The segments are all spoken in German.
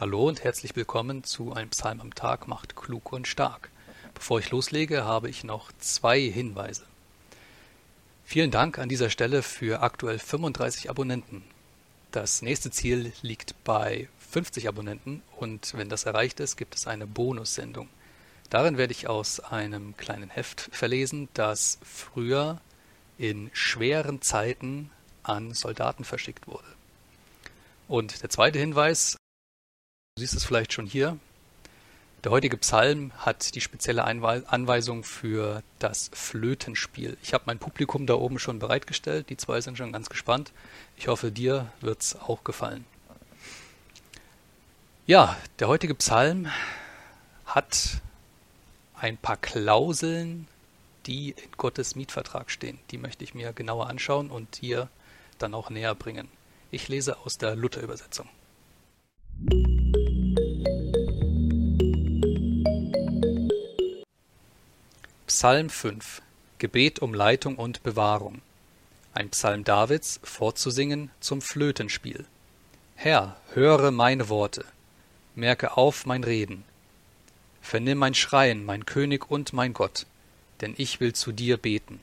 Hallo und herzlich willkommen zu Ein Psalm am Tag macht klug und stark. Bevor ich loslege, habe ich noch zwei Hinweise. Vielen Dank an dieser Stelle für aktuell 35 Abonnenten. Das nächste Ziel liegt bei 50 Abonnenten und wenn das erreicht ist, gibt es eine Bonussendung. Darin werde ich aus einem kleinen Heft verlesen, das früher in schweren Zeiten an Soldaten verschickt wurde. Und der zweite Hinweis, Du siehst es vielleicht schon hier. Der heutige Psalm hat die spezielle Anweisung für das Flötenspiel. Ich habe mein Publikum da oben schon bereitgestellt. Die zwei sind schon ganz gespannt. Ich hoffe, dir wird es auch gefallen. Ja, der heutige Psalm hat ein paar Klauseln, die in Gottes Mietvertrag stehen. Die möchte ich mir genauer anschauen und dir dann auch näher bringen. Ich lese aus der Luther-Übersetzung. Psalm 5 Gebet um Leitung und Bewahrung Ein Psalm Davids vorzusingen zum Flötenspiel Herr, höre meine Worte, merke auf mein Reden. Vernimm mein Schreien, mein König und mein Gott, denn ich will zu dir beten.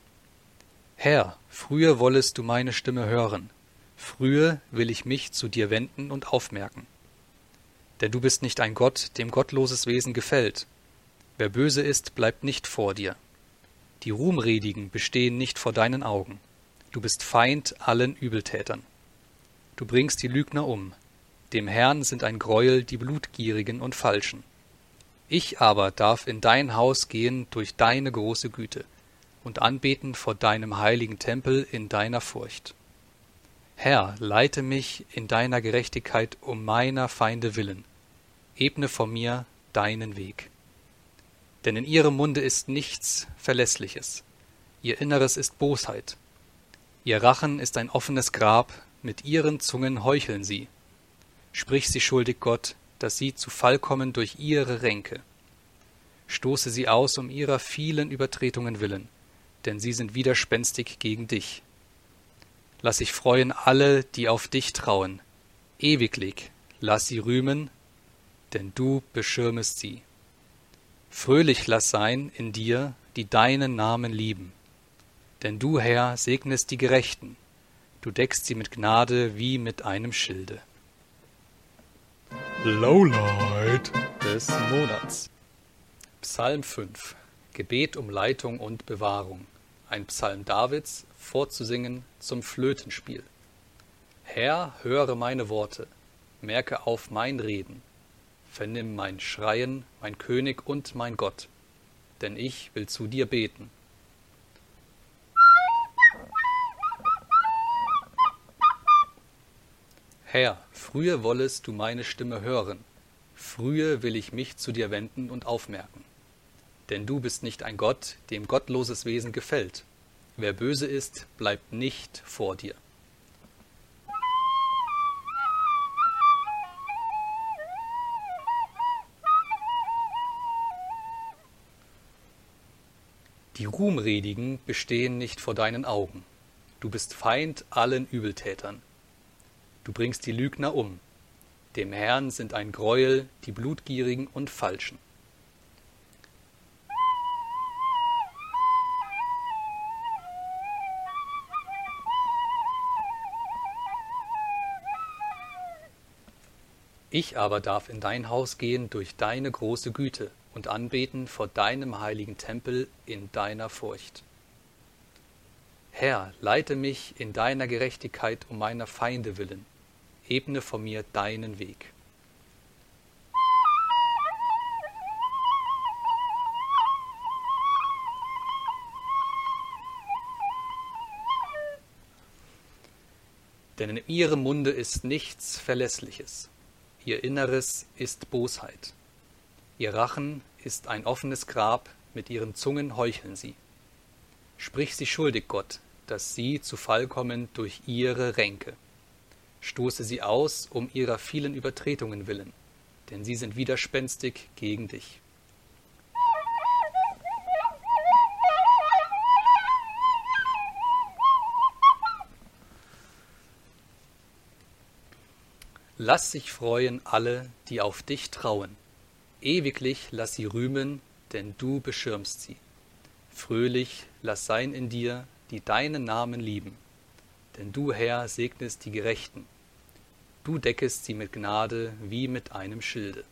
Herr, früher wollest du meine Stimme hören, früher will ich mich zu dir wenden und aufmerken. Denn du bist nicht ein Gott, dem gottloses Wesen gefällt. Wer böse ist, bleibt nicht vor dir. Die Ruhmredigen bestehen nicht vor deinen Augen. Du bist Feind allen Übeltätern. Du bringst die Lügner um. Dem Herrn sind ein Greuel die Blutgierigen und Falschen. Ich aber darf in dein Haus gehen durch deine große Güte und anbeten vor deinem heiligen Tempel in deiner Furcht. Herr, leite mich in deiner Gerechtigkeit um meiner Feinde willen. Ebne vor mir deinen Weg denn in ihrem Munde ist nichts Verlässliches. Ihr Inneres ist Bosheit. Ihr Rachen ist ein offenes Grab, mit ihren Zungen heucheln sie. Sprich sie schuldig Gott, dass sie zu Fall kommen durch ihre Ränke. Stoße sie aus um ihrer vielen Übertretungen willen, denn sie sind widerspenstig gegen dich. Lass sich freuen alle, die auf dich trauen. Ewiglich lass sie rühmen, denn du beschirmest sie. Fröhlich lass sein in dir, die deinen Namen lieben. Denn du, Herr, segnest die Gerechten, du deckst sie mit Gnade wie mit einem Schilde. Lowlight des Monats. Psalm 5. Gebet um Leitung und Bewahrung. Ein Psalm Davids, vorzusingen zum Flötenspiel. Herr, höre meine Worte, merke auf mein Reden vernimm mein Schreien, mein König und mein Gott, denn ich will zu dir beten. Herr, früher wollest du meine Stimme hören, früher will ich mich zu dir wenden und aufmerken. Denn du bist nicht ein Gott, dem gottloses Wesen gefällt. Wer böse ist, bleibt nicht vor dir. Ruhmredigen bestehen nicht vor deinen Augen. Du bist Feind allen Übeltätern. Du bringst die Lügner um. Dem Herrn sind ein Greuel die Blutgierigen und Falschen. Ich aber darf in dein Haus gehen durch deine große Güte und anbeten vor deinem heiligen Tempel in deiner Furcht. Herr, leite mich in deiner Gerechtigkeit um meiner Feinde willen, ebne vor mir deinen Weg. Denn in ihrem Munde ist nichts Verlässliches, ihr Inneres ist Bosheit. Ihr Rachen ist ein offenes Grab, mit ihren Zungen heucheln sie. Sprich sie schuldig, Gott, dass sie zu Fall kommen durch ihre Ränke. Stoße sie aus um ihrer vielen Übertretungen willen, denn sie sind widerspenstig gegen dich. Lass sich freuen alle, die auf dich trauen. Ewiglich lass sie rühmen, denn du beschirmst sie. Fröhlich lass sein in dir, die deinen Namen lieben. Denn du, Herr, segnest die Gerechten. Du deckest sie mit Gnade wie mit einem Schilde.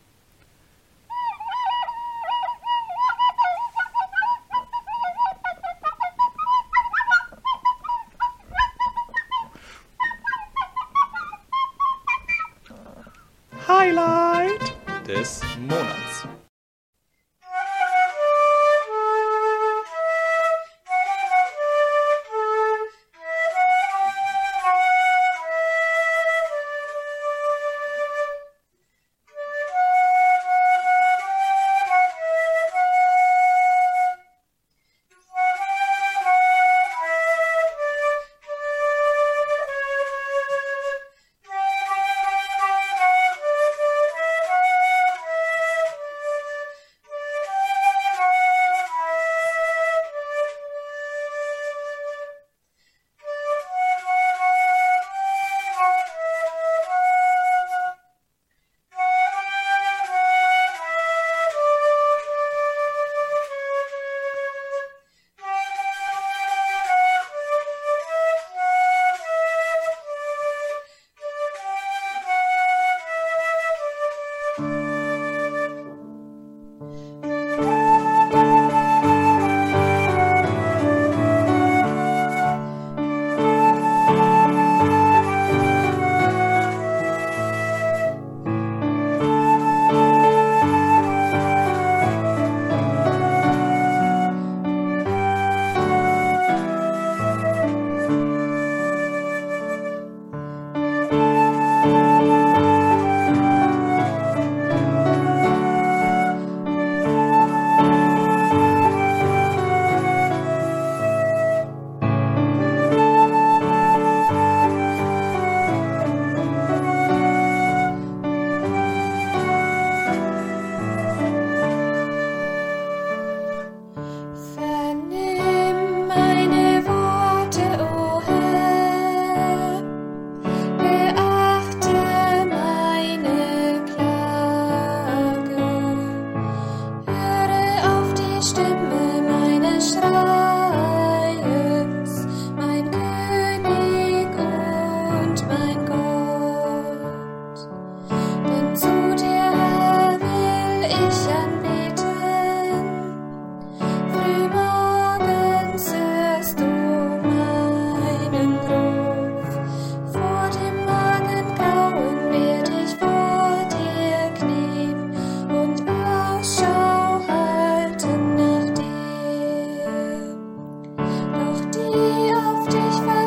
dich verlassen.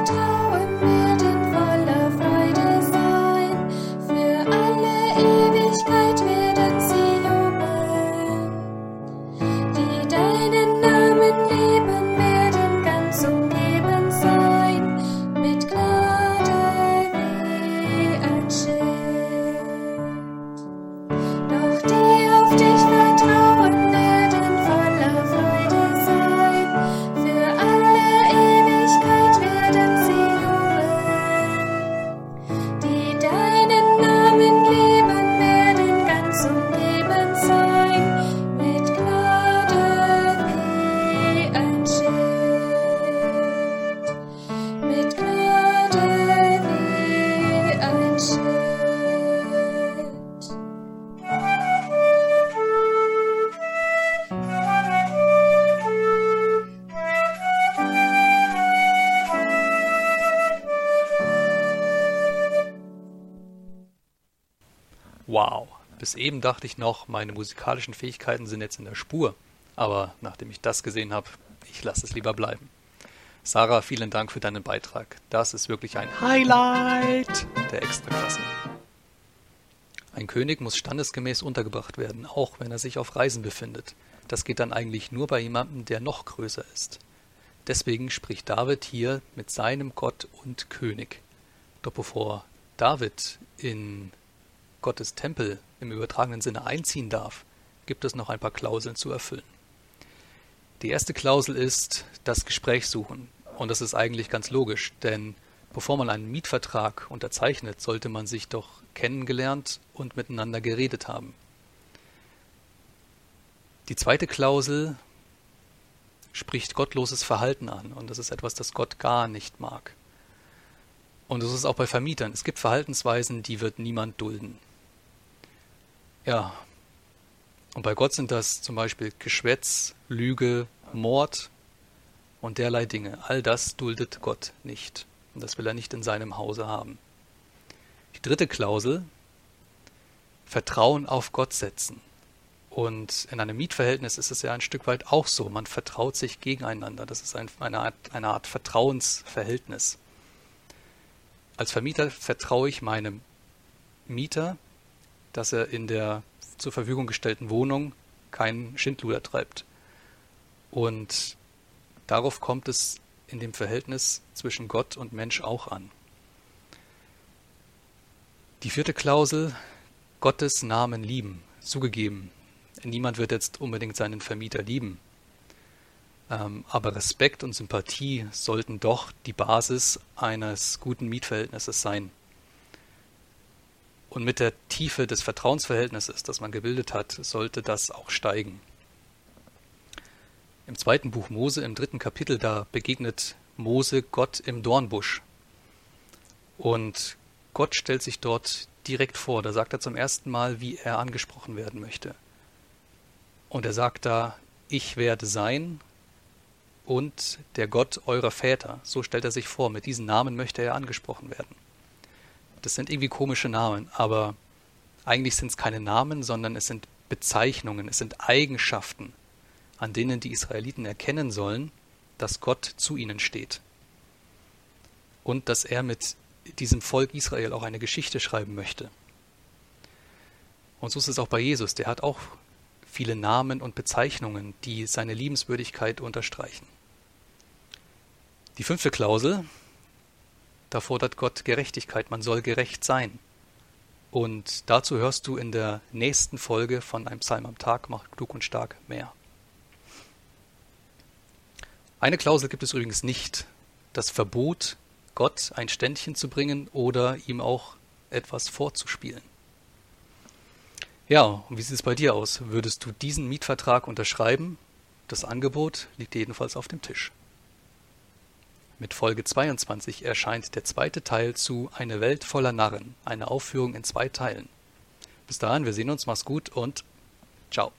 Bis eben dachte ich noch, meine musikalischen Fähigkeiten sind jetzt in der Spur. Aber nachdem ich das gesehen habe, ich lasse es lieber bleiben. Sarah, vielen Dank für deinen Beitrag. Das ist wirklich ein Highlight der Extraklasse. Ein König muss standesgemäß untergebracht werden, auch wenn er sich auf Reisen befindet. Das geht dann eigentlich nur bei jemandem, der noch größer ist. Deswegen spricht David hier mit seinem Gott und König. Doch bevor David in Gottes Tempel im übertragenen Sinne einziehen darf, gibt es noch ein paar Klauseln zu erfüllen. Die erste Klausel ist das Gespräch suchen. Und das ist eigentlich ganz logisch, denn bevor man einen Mietvertrag unterzeichnet, sollte man sich doch kennengelernt und miteinander geredet haben. Die zweite Klausel spricht gottloses Verhalten an und das ist etwas, das Gott gar nicht mag. Und das ist auch bei Vermietern. Es gibt Verhaltensweisen, die wird niemand dulden. Ja. Und bei Gott sind das zum Beispiel Geschwätz, Lüge, Mord und derlei Dinge. All das duldet Gott nicht. Und das will er nicht in seinem Hause haben. Die dritte Klausel, Vertrauen auf Gott setzen. Und in einem Mietverhältnis ist es ja ein Stück weit auch so. Man vertraut sich gegeneinander. Das ist ein, eine, Art, eine Art Vertrauensverhältnis. Als Vermieter vertraue ich meinem Mieter, dass er in der zur Verfügung gestellten Wohnung keinen Schindluder treibt. Und darauf kommt es in dem Verhältnis zwischen Gott und Mensch auch an. Die vierte Klausel, Gottes Namen lieben, zugegeben. Niemand wird jetzt unbedingt seinen Vermieter lieben. Ähm, aber Respekt und Sympathie sollten doch die Basis eines guten Mietverhältnisses sein. Und mit der Tiefe des Vertrauensverhältnisses, das man gebildet hat, sollte das auch steigen. Im zweiten Buch Mose, im dritten Kapitel, da begegnet Mose Gott im Dornbusch. Und Gott stellt sich dort direkt vor. Da sagt er zum ersten Mal, wie er angesprochen werden möchte. Und er sagt da, ich werde sein und der Gott eurer Väter. So stellt er sich vor. Mit diesen Namen möchte er angesprochen werden. Das sind irgendwie komische Namen, aber eigentlich sind es keine Namen, sondern es sind Bezeichnungen, es sind Eigenschaften, an denen die Israeliten erkennen sollen, dass Gott zu ihnen steht. Und dass er mit diesem Volk Israel auch eine Geschichte schreiben möchte. Und so ist es auch bei Jesus. Der hat auch viele Namen und Bezeichnungen, die seine Liebenswürdigkeit unterstreichen. Die fünfte Klausel, da fordert Gott Gerechtigkeit, man soll gerecht sein. Und dazu hörst du in der nächsten Folge von einem Psalm am Tag, macht klug und stark mehr. Eine Klausel gibt es übrigens nicht, das Verbot, Gott ein Ständchen zu bringen oder ihm auch etwas vorzuspielen. Ja, und wie sieht es bei dir aus? Würdest du diesen Mietvertrag unterschreiben? Das Angebot liegt jedenfalls auf dem Tisch. Mit Folge 22 erscheint der zweite Teil zu Eine Welt voller Narren, eine Aufführung in zwei Teilen. Bis dahin, wir sehen uns, mach's gut und ciao.